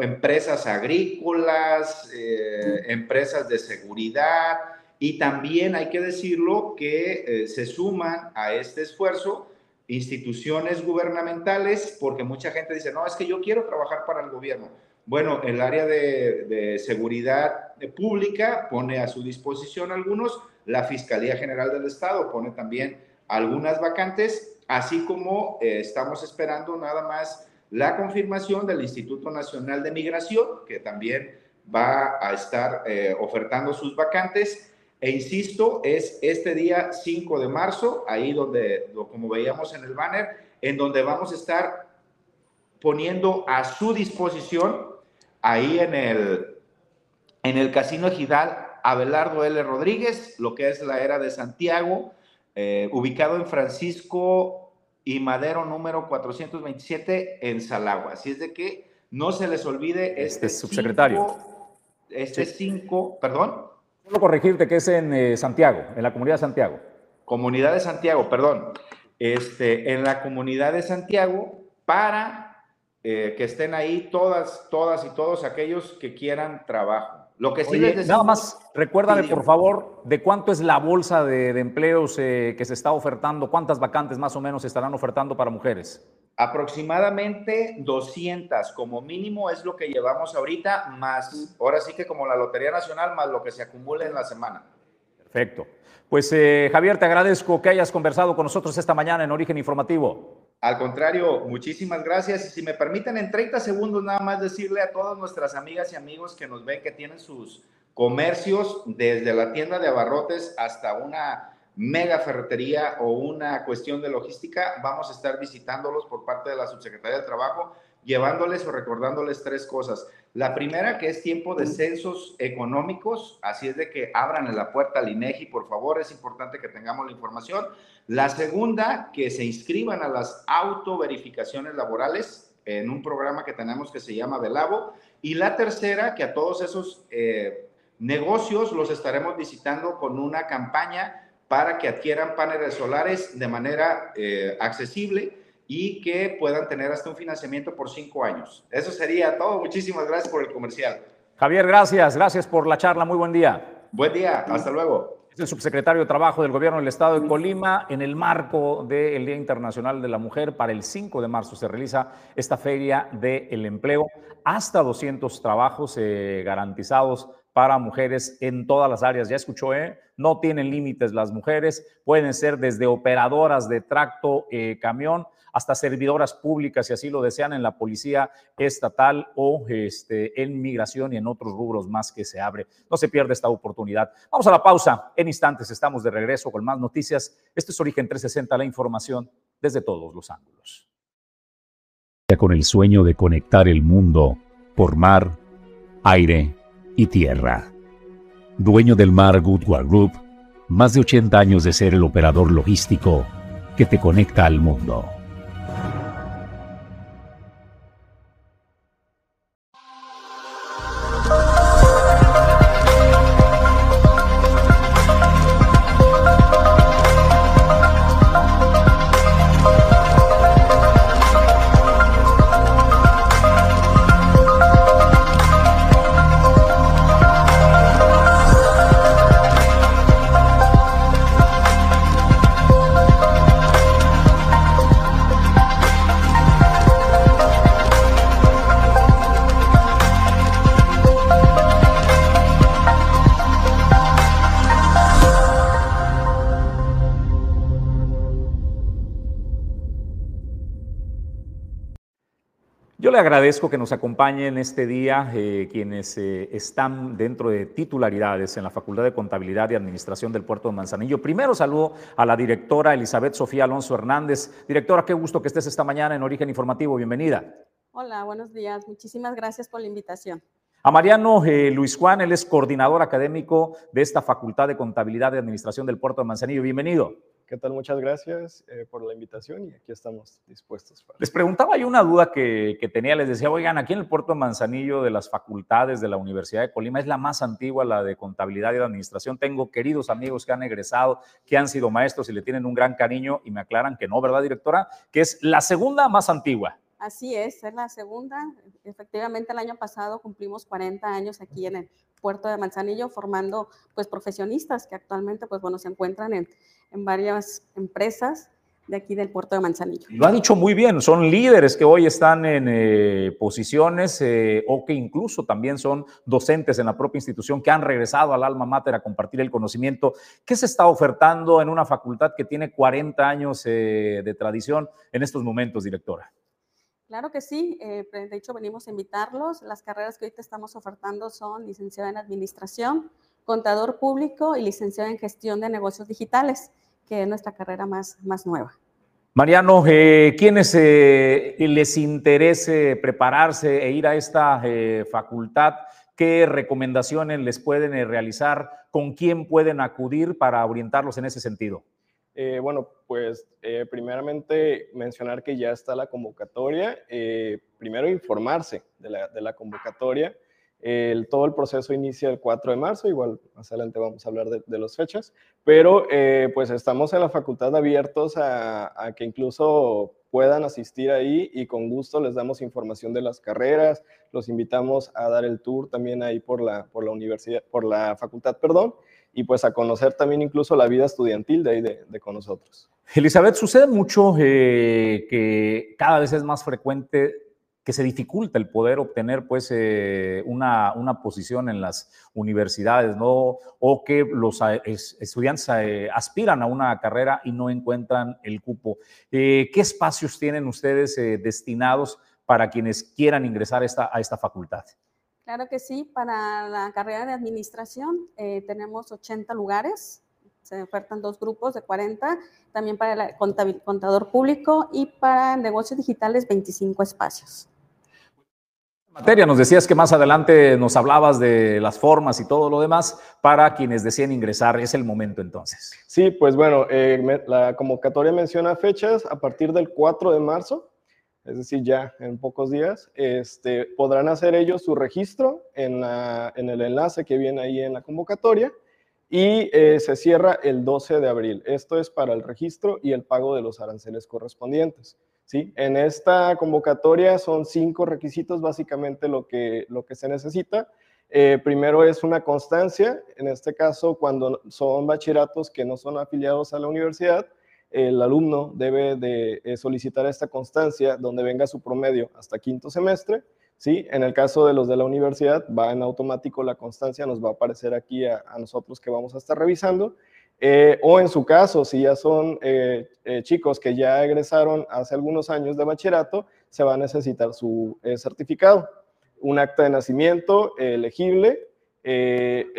empresas agrícolas, eh, empresas de seguridad y también hay que decirlo que eh, se suman a este esfuerzo instituciones gubernamentales porque mucha gente dice, no, es que yo quiero trabajar para el gobierno. Bueno, el área de seguridad pública pone a su disposición algunos, la Fiscalía General del Estado pone también algunas vacantes, así como estamos esperando nada más la confirmación del Instituto Nacional de Migración, que también va a estar eh, ofertando sus vacantes. E insisto, es este día 5 de marzo, ahí donde, como veíamos en el banner, en donde vamos a estar poniendo a su disposición ahí en el, en el Casino Ejidal Abelardo L. Rodríguez, lo que es la era de Santiago, eh, ubicado en Francisco y Madero número 427 en Salagua. Así es de que no se les olvide este, este subsecretario. este 5, perdón. Solo corregirte que es en eh, Santiago, en la comunidad de Santiago. Comunidad de Santiago, perdón. Este, en la comunidad de Santiago para eh, que estén ahí todas, todas y todos aquellos que quieran trabajo. Lo que sí les Nada más, recuérdame por favor de cuánto es la bolsa de, empleos eh, que se está ofertando, cuántas vacantes más o menos se estarán ofertando para mujeres. Aproximadamente 200 como mínimo es lo que llevamos ahorita, más ahora sí que como la Lotería Nacional, más lo que se acumule en la semana. Perfecto. Pues eh, Javier, te agradezco que hayas conversado con nosotros esta mañana en Origen Informativo. Al contrario, muchísimas gracias. Y si me permiten, en 30 segundos nada más decirle a todas nuestras amigas y amigos que nos ven que tienen sus comercios, desde la tienda de abarrotes hasta una mega ferretería o una cuestión de logística, vamos a estar visitándolos por parte de la Subsecretaría de Trabajo, llevándoles o recordándoles tres cosas. La primera, que es tiempo de censos económicos, así es de que abran la puerta al INEGI, por favor, es importante que tengamos la información. La segunda, que se inscriban a las autoverificaciones laborales en un programa que tenemos que se llama Velavo. Y la tercera, que a todos esos eh, negocios los estaremos visitando con una campaña para que adquieran paneles solares de manera eh, accesible y que puedan tener hasta un financiamiento por cinco años. Eso sería todo. Muchísimas gracias por el comercial. Javier, gracias. Gracias por la charla. Muy buen día. Buen día. Hasta luego. Es el subsecretario de Trabajo del Gobierno del Estado de Colima. En el marco del Día Internacional de la Mujer, para el 5 de marzo se realiza esta feria del empleo. Hasta 200 trabajos eh, garantizados para mujeres en todas las áreas. Ya escuchó, ¿eh? No tienen límites las mujeres. Pueden ser desde operadoras de tracto, eh, camión, hasta servidoras públicas, si así lo desean, en la policía estatal o este, en migración y en otros rubros más que se abre. No se pierde esta oportunidad. Vamos a la pausa. En instantes estamos de regreso con más noticias. Este es Origen 360, la información desde todos los ángulos. Con el sueño de conectar el mundo por mar, aire y tierra. Dueño del Mar Goodward Group, más de 80 años de ser el operador logístico que te conecta al mundo. Le agradezco que nos acompañen este día eh, quienes eh, están dentro de titularidades en la Facultad de Contabilidad y Administración del Puerto de Manzanillo. Primero saludo a la directora Elizabeth Sofía Alonso Hernández. Directora, qué gusto que estés esta mañana en Origen Informativo. Bienvenida. Hola, buenos días. Muchísimas gracias por la invitación. A Mariano eh, Luis Juan, él es coordinador académico de esta Facultad de Contabilidad y Administración del Puerto de Manzanillo. Bienvenido. ¿Qué tal? Muchas gracias eh, por la invitación y aquí estamos dispuestos. Les preguntaba yo una duda que, tenía, les decía, oigan, aquí en el puerto Manzanillo de las facultades de la Universidad de Colima es la más antigua, la de contabilidad y administración. Tengo queridos amigos que han egresado, que han sido maestros y le tienen un gran cariño y me aclaran que no, ¿verdad, directora? Que es la segunda más antigua. Así es, es la segunda. Efectivamente, el año pasado cumplimos 40 años aquí en el puerto de Manzanillo formando pues profesionistas que actualmente pues bueno se encuentran en, varias empresas de aquí del puerto de Manzanillo. Lo ha dicho muy bien, son líderes que hoy están en eh, posiciones eh, o que incluso también son docentes en la propia institución que han regresado al alma mater a compartir el conocimiento. ¿Qué se está ofertando en una facultad que tiene 40 años eh, de tradición en estos momentos, directora? Claro que sí, de hecho venimos a invitarlos. Las carreras que ahorita estamos ofertando son licenciada en Administración, contador público y licenciado en Gestión de Negocios Digitales que es nuestra carrera más, más nueva. Mariano, eh, ¿quiénes eh, les interese prepararse e ir a esta eh, facultad? ¿Qué recomendaciones les pueden eh, realizar? ¿Con quién pueden acudir para orientarlos en ese sentido? Eh, bueno, pues eh, primeramente mencionar que ya está la convocatoria. Eh, primero informarse de la, de la convocatoria. El, todo el proceso inicia el 4 de marzo, igual más adelante vamos a hablar de, de las fechas, pero eh, pues estamos en la facultad abiertos a, a, que incluso puedan asistir ahí y con gusto les damos información de las carreras, los invitamos a dar el tour también ahí por la, por la universidad, por la facultad, perdón, y pues a conocer también incluso la vida estudiantil de ahí de, con nosotros. Elizabeth, sucede mucho eh, que cada vez es más frecuente que se dificulta el poder obtener pues eh, una, una, posición en las universidades, ¿no? O que los es, estudiantes eh, aspiran a una carrera y no encuentran el cupo. Eh, ¿Qué espacios tienen ustedes eh, destinados para quienes quieran ingresar a esta facultad? Claro que sí, para la carrera de administración eh, tenemos 80 lugares, se ofertan dos grupos de 40, también para el contador público y para negocios digitales 25 espacios. Materia, nos decías que más adelante nos hablabas de las formas y todo lo demás para quienes deseen ingresar, es el momento entonces. Sí, pues bueno, eh, la convocatoria menciona fechas a partir del 4 de marzo, es decir, ya en pocos días, este, podrán hacer ellos su registro en, el enlace que viene ahí en la convocatoria y eh, se cierra el 12 de abril. Esto es para el registro y el pago de los aranceles correspondientes. ¿sí? En esta convocatoria son cinco requisitos básicamente lo que, lo que se necesita. Eh, primero es una constancia, en este caso cuando son bachilleratos que no son afiliados a la universidad, el alumno debe de eh, solicitar esta constancia donde venga su promedio hasta quinto semestre. ¿sí? En el caso de los de la universidad, va en automático la constancia, nos va a aparecer aquí a, nosotros que vamos a estar revisando. Eh, o en su caso, si ya son eh, chicos que ya egresaron hace algunos años de bachillerato, se va a necesitar su certificado, un acta de nacimiento elegible,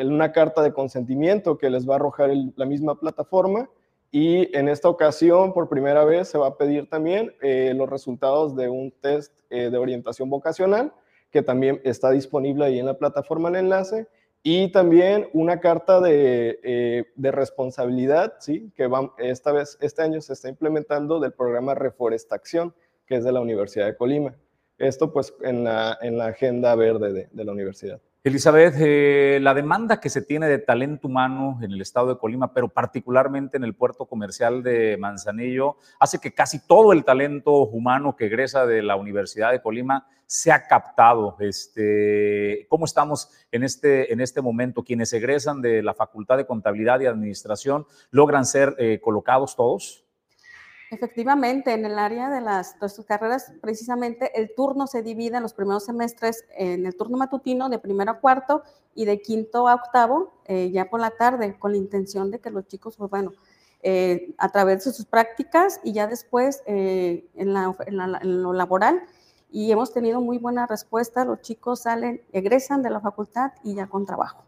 una carta de consentimiento que les va a arrojar la misma plataforma y en esta ocasión, por primera vez, se va a pedir también eh, los resultados de un test eh, de orientación vocacional, que también está disponible ahí en la plataforma el enlace, y también una carta de, eh, responsabilidad, ¿sí? que va, esta vez, este año se está implementando del programa Reforestación, que es de la Universidad de Colima. Esto pues en la, en agenda verde de, de la universidad. Elizabeth, eh, la demanda que se tiene de talento humano en el estado de Colima, pero particularmente en el puerto comercial de Manzanillo, hace que casi todo el talento humano que egresa de la Universidad de Colima se ha captado. Este, ¿Cómo estamos en este, en este momento? Quienes egresan de la Facultad de Contabilidad y Administración, ¿logran ser eh, colocados todos? Efectivamente, en el área de las, de carreras, precisamente el turno se divide en los primeros semestres en el turno matutino de primero a cuarto y de quinto a octavo eh, ya por la tarde, con la intención de que los chicos, pues bueno, eh, a través de sus prácticas y ya después eh, en, la, en, la, en, lo laboral. Y hemos tenido muy buena respuesta, los chicos salen, egresan de la facultad y ya con trabajo.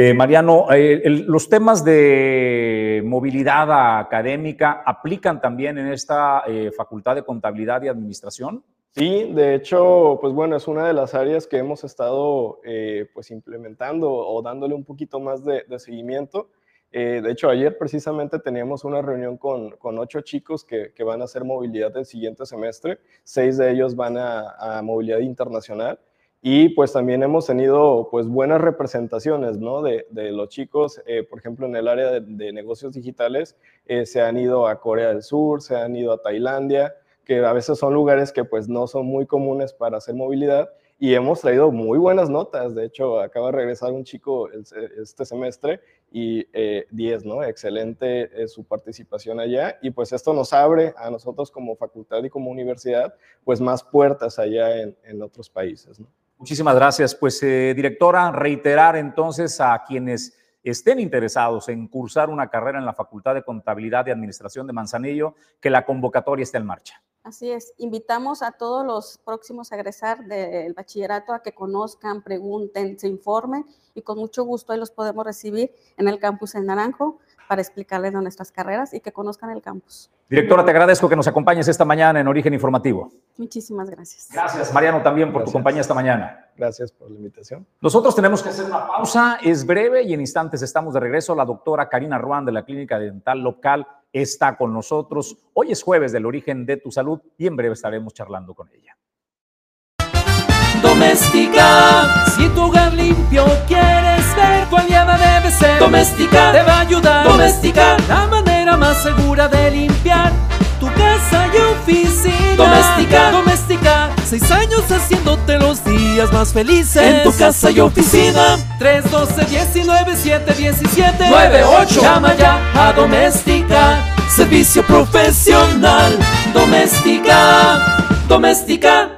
Eh, Mariano, eh, el, los temas de movilidad académica aplican también en esta eh, Facultad de Contabilidad y Administración. Sí, de hecho, pues bueno, es una de las áreas que hemos estado pues implementando o dándole un poquito más de, seguimiento. de hecho, ayer precisamente teníamos una reunión con, con ocho chicos que, que, van a hacer movilidad del siguiente semestre. Seis de ellos van a movilidad internacional. Y pues también hemos tenido pues buenas representaciones, ¿no? De, de los chicos, eh, por ejemplo, en el área de, de negocios digitales, eh, se han ido a Corea del Sur, se han ido a Tailandia, que a veces son lugares que pues no son muy comunes para hacer movilidad y hemos traído muy buenas notas. De hecho, acaba de regresar un chico este semestre y 10, eh, ¿no? Excelente eh, su participación allá y pues esto nos abre a nosotros como facultad y como universidad pues más puertas allá en, en otros países, ¿no? Muchísimas gracias. Pues, eh, directora, reiterar entonces a quienes estén interesados en cursar una carrera en la Facultad de Contabilidad y Administración de Manzanillo, que la convocatoria esté en marcha. Así es, invitamos a todos los próximos a egresar del bachillerato a que conozcan, pregunten, se informen y con mucho gusto ahí los podemos recibir en el campus en Naranjo para explicarles de nuestras carreras y que conozcan el campus. Directora, te agradezco que nos acompañes esta mañana en Origen Informativo. Muchísimas gracias. Gracias, Mariano, también por tu compañía esta mañana. Gracias por la invitación. Nosotros tenemos que hacer una pausa, es breve y en instantes estamos de regreso. La doctora Karina Ruan de la Clínica Dental Local está con nosotros. Hoy es jueves del origen de tu salud y en breve estaremos charlando con ella. Doméstica, si tu hogar limpio quieres Doméstica, te va a ayudar. Doméstica, la manera más segura de limpiar tu casa y oficina. Doméstica, doméstica, seis años haciéndote los días más felices. En tu casa y oficina. 312 19 7 17 98. Llama ya a Doméstica, servicio profesional. Doméstica, doméstica.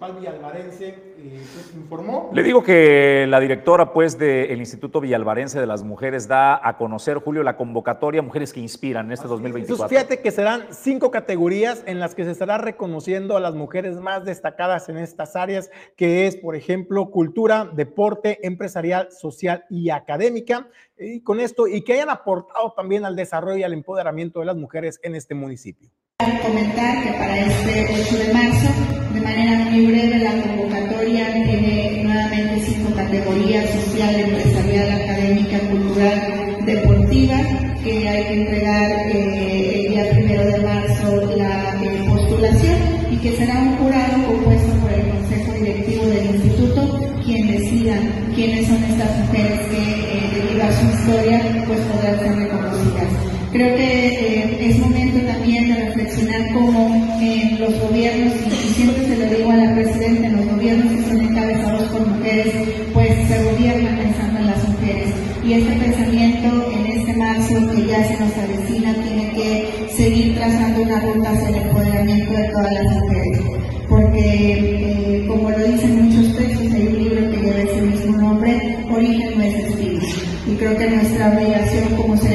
Municipal villalvarense eh, pues, informó. Le digo que la directora pues del Instituto Villalvarense de las Mujeres da a conocer, Julio, la convocatoria Mujeres que Inspiran en este 2024. Entonces, fíjate que serán cinco categorías en las que se estará reconociendo a las mujeres más destacadas en estas áreas, que es, por ejemplo, cultura, deporte, empresarial, social y académica. Y con esto, y que hayan aportado también al desarrollo y al empoderamiento de las mujeres en este municipio. Comentar que para este 8 de marzo, de manera muy breve, la convocatoria tiene nuevamente cinco categorías, social, empresarial, académica, cultural, deportiva, que hay que entregar eh, el día primero de marzo la eh, postulación y que será un jurado compuesto por el Consejo Directivo del Instituto quien decida quiénes son estas mujeres que, eh, debido a su historia, pues podrán ser reconocidas. Creo que eh, es momento también de reflexionar cómo en los gobiernos, y siempre se lo digo a la Presidenta, en los gobiernos que son encabezados por mujeres, pues se gobierna pensando en las mujeres. Y este pensamiento en este marzo que ya se nos avecina tiene que seguir trazando una ruta hacia el empoderamiento de todas las mujeres. Porque, eh, como lo dicen muchos textos, hay un libro que lleva ese mismo nombre, Origen no es destino. Y creo que nuestra obligación como seres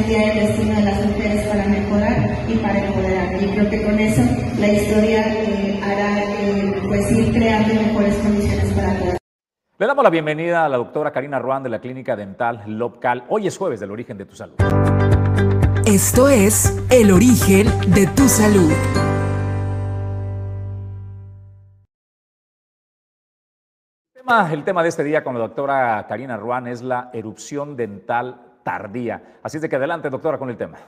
cambiar el destino de las mujeres para mejorar y para empoderar. Y creo que con eso la historia eh, hará eh, pues ir creando mejores condiciones para todas. Le damos la bienvenida a la doctora Karina Ruan de la Clínica Dental Lopcal. Hoy es jueves del origen de tu salud. Esto es El origen de tu salud. El tema, el tema de este día con la doctora Karina Ruan es la erupción dental tardía. Así es de que adelante, doctora, con el tema.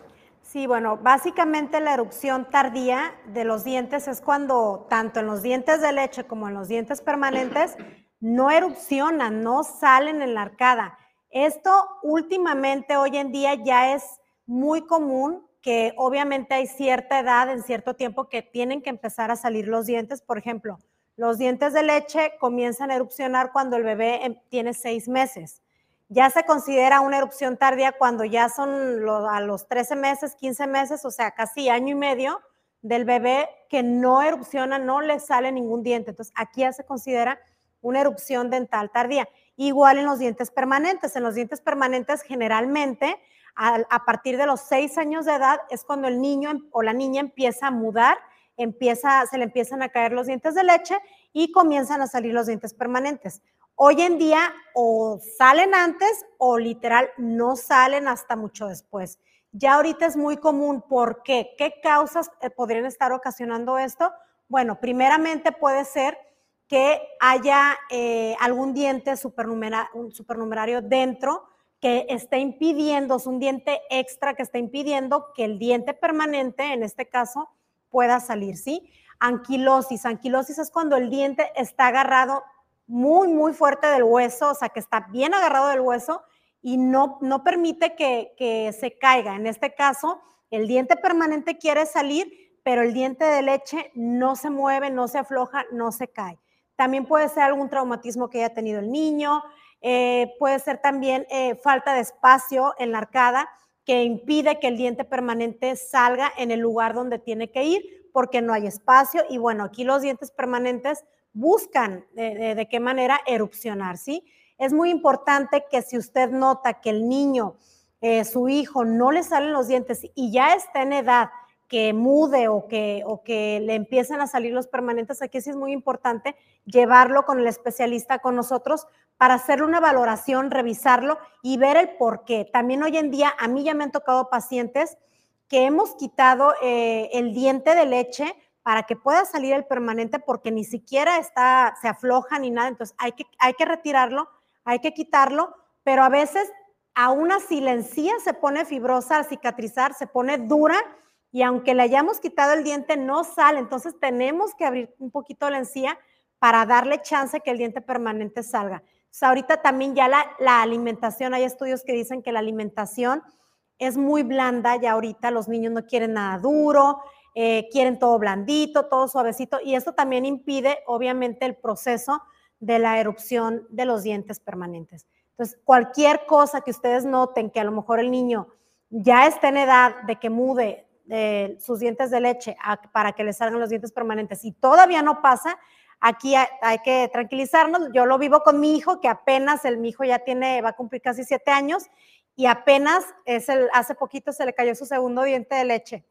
Sí, bueno, básicamente la erupción tardía de los dientes es cuando tanto en los dientes de leche como en los dientes permanentes no erupcionan, no salen en la arcada. Esto últimamente, hoy en día, ya es muy común que obviamente hay cierta edad, en cierto tiempo, que tienen que empezar a salir los dientes. Por ejemplo, los dientes de leche comienzan a erupcionar cuando el bebé em- tiene seis meses. Ya se considera una erupción tardía cuando ya son a los 13 meses, 15 meses, o sea, casi año y medio del bebé que no erupciona, no le sale ningún diente. Entonces, aquí ya se considera una erupción dental tardía. Igual en los dientes permanentes. En los dientes permanentes, generalmente, a, partir de los seis años de edad es cuando el niño em- o la niña empieza a mudar, empieza, se le empiezan a caer los dientes de leche y comienzan a salir los dientes permanentes. Hoy en día o salen antes o literal no salen hasta mucho después. Ya ahorita es muy común. ¿Por qué? ¿Qué causas eh, podrían estar ocasionando esto? Bueno, primeramente puede ser que haya eh, algún diente supernumerario dentro que esté impidiendo, es un diente extra que está impidiendo que el diente permanente, en este caso, pueda salir, ¿sí? Anquilosis. Anquilosis es cuando el diente está agarrado muy, muy fuerte del hueso, o sea, que está bien agarrado del hueso y no, no permite que, que se caiga. En este caso, el diente permanente quiere salir, pero el diente de leche no se mueve, no se afloja, no se cae. También puede ser algún traumatismo que haya tenido el niño, eh, puede ser también eh, falta de espacio en la arcada que impide que el diente permanente salga en el lugar donde tiene que ir porque no hay espacio y bueno, aquí los dientes permanentes buscan de, qué manera erupcionar, ¿sí? Es muy importante que si usted nota que el niño, eh, su hijo, no le salen los dientes y ya está en edad que mude o que, o que le empiecen a salir los permanentes, aquí sí es muy importante llevarlo con el especialista, con nosotros, para hacerle una valoración, revisarlo y ver el por qué. También hoy en día a mí ya me han tocado pacientes que hemos quitado eh, el diente de leche para que pueda salir el permanente porque ni siquiera está, se afloja ni nada, entonces hay que, hay que retirarlo, hay que quitarlo, pero a veces aún así la encía se pone fibrosa al cicatrizar, se pone dura y aunque le hayamos quitado el diente, no sale. Entonces tenemos que abrir un poquito la encía para darle chance que el diente permanente salga. ahorita también ya la, la, alimentación, hay estudios que dicen que la alimentación es muy blanda ya ahorita, los niños no quieren nada duro, eh, quieren todo blandito, todo suavecito, y esto también impide, obviamente, el proceso de la erupción de los dientes permanentes. Entonces, cualquier cosa que ustedes noten que a lo mejor el niño ya está en edad de que mude de sus dientes de leche para que le salgan los dientes permanentes y todavía no pasa, aquí hay, que tranquilizarnos. Yo lo vivo con mi hijo, que apenas el mi hijo ya tiene, va a cumplir casi siete años y apenas es el, hace poquito se le cayó su segundo diente de leche.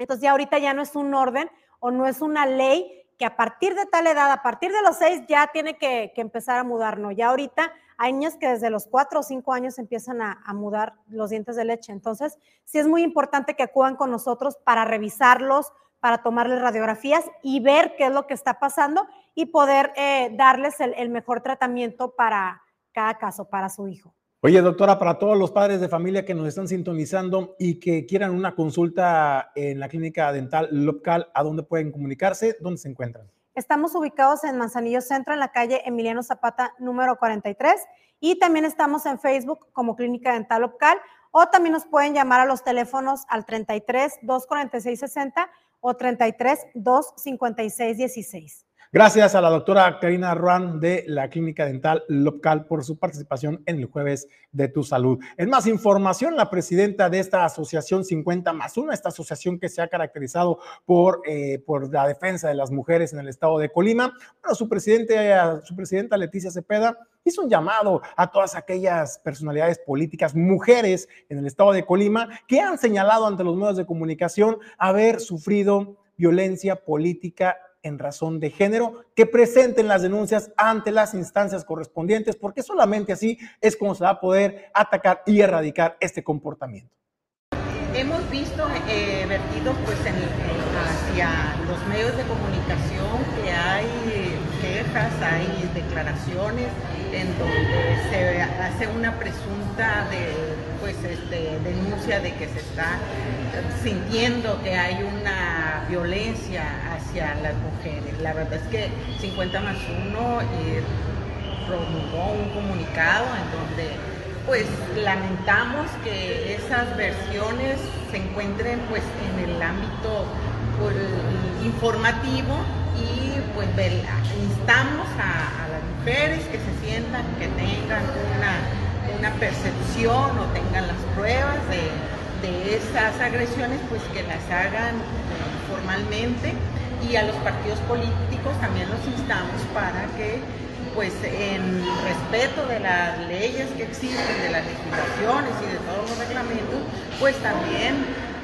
Entonces ya ahorita ya no es un orden o no es una ley que a partir de tal edad, a partir de los seis, ya tiene que, empezar a mudar, ¿no? Ya ahorita hay niños que desde los cuatro o cinco años empiezan a, mudar los dientes de leche. Entonces, sí es muy importante que acudan con nosotros para revisarlos, para tomarles radiografías y ver qué es lo que está pasando y poder eh, darles el mejor tratamiento para cada caso, para su hijo. Oye, doctora, para todos los padres de familia que nos están sintonizando y que quieran una consulta en la clínica dental local, ¿a dónde pueden comunicarse? ¿Dónde se encuentran? Estamos ubicados en Manzanillo Centro, en la calle Emiliano Zapata, número 43, y también estamos en Facebook como Clínica Dental Local, o también nos pueden llamar a los teléfonos al 33 246 60 o 33 256 16. Gracias a la doctora Karina Ruan de la Clínica Dental Local por su participación en el jueves de tu salud. En más información, la presidenta de esta asociación 50 más 1, esta asociación que se ha caracterizado por, eh, por la defensa de las mujeres en el estado de Colima, bueno, su, presidente, su presidenta Leticia Cepeda hizo un llamado a todas aquellas personalidades políticas, mujeres en el estado de Colima, que han señalado ante los medios de comunicación haber sufrido violencia política en razón de género, que presenten las denuncias ante las instancias correspondientes, porque solamente así es como se va a poder atacar y erradicar este comportamiento. Hemos visto eh, vertidos pues hacia los medios de comunicación que hay quejas, hay declaraciones en donde se hace una presunta de, pues, este, denuncia de que se está sintiendo que hay una violencia hacia las mujeres. La verdad es que 50 más 1 eh, promulgó un comunicado en donde pues lamentamos que esas versiones se encuentren pues en el ámbito pues, informativo y pues instamos a, las mujeres que se sientan, que tengan una, una percepción o tengan las pruebas de, de esas agresiones, pues que las hagan formalmente y a los partidos políticos también los instamos para que pues en respeto de las leyes que existen, de las legislaciones y de todos los reglamentos, pues también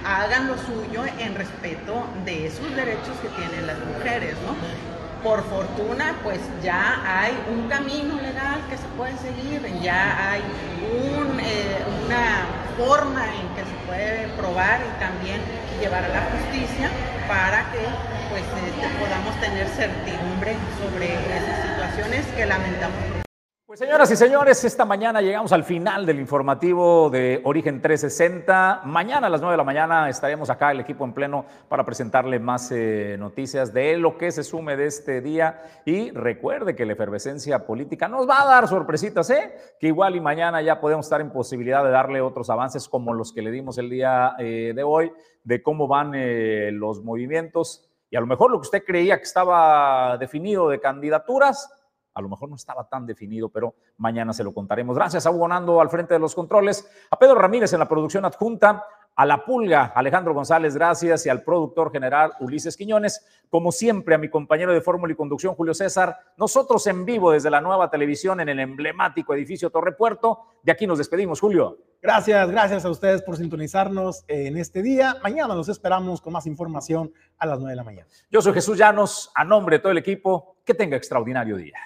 hagan lo suyo en respeto de esos derechos que tienen las mujeres, ¿no? Por fortuna, pues ya hay un camino legal que se puede seguir, ya hay eh, una forma en que se puede probar y también llevar a la justicia para que pues este, podamos tener certidumbre sobre esas situaciones que lamentamos. Pues señoras y señores, esta mañana llegamos al final del informativo de Origen 360. Mañana a las 9 de la mañana estaremos acá el equipo en pleno para presentarle más eh, noticias de lo que se sume de este día. Y recuerde que la efervescencia política nos va a dar sorpresitas, ¿eh? Que igual y mañana ya podemos estar en posibilidad de darle otros avances como los que le dimos el día eh, de hoy, de cómo van eh, los movimientos. Y a lo mejor lo que usted creía que estaba definido de candidaturas, a lo mejor no estaba tan definido, pero mañana se lo contaremos. Gracias a Hugo Nando al frente de los controles, a Pedro Ramírez en la producción adjunta, a la pulga Alejandro González, gracias, y al productor general Ulises Quiñones. Como siempre, a mi compañero de fórmula y conducción Julio César, nosotros en vivo desde la nueva televisión en el emblemático edificio Torre Puerto. De aquí nos despedimos, Julio. Gracias, gracias a ustedes por sintonizarnos en este día. Mañana los esperamos con más información a las 9 de la mañana. Yo soy Jesús Llanos, a nombre de todo el equipo, que tenga extraordinario día.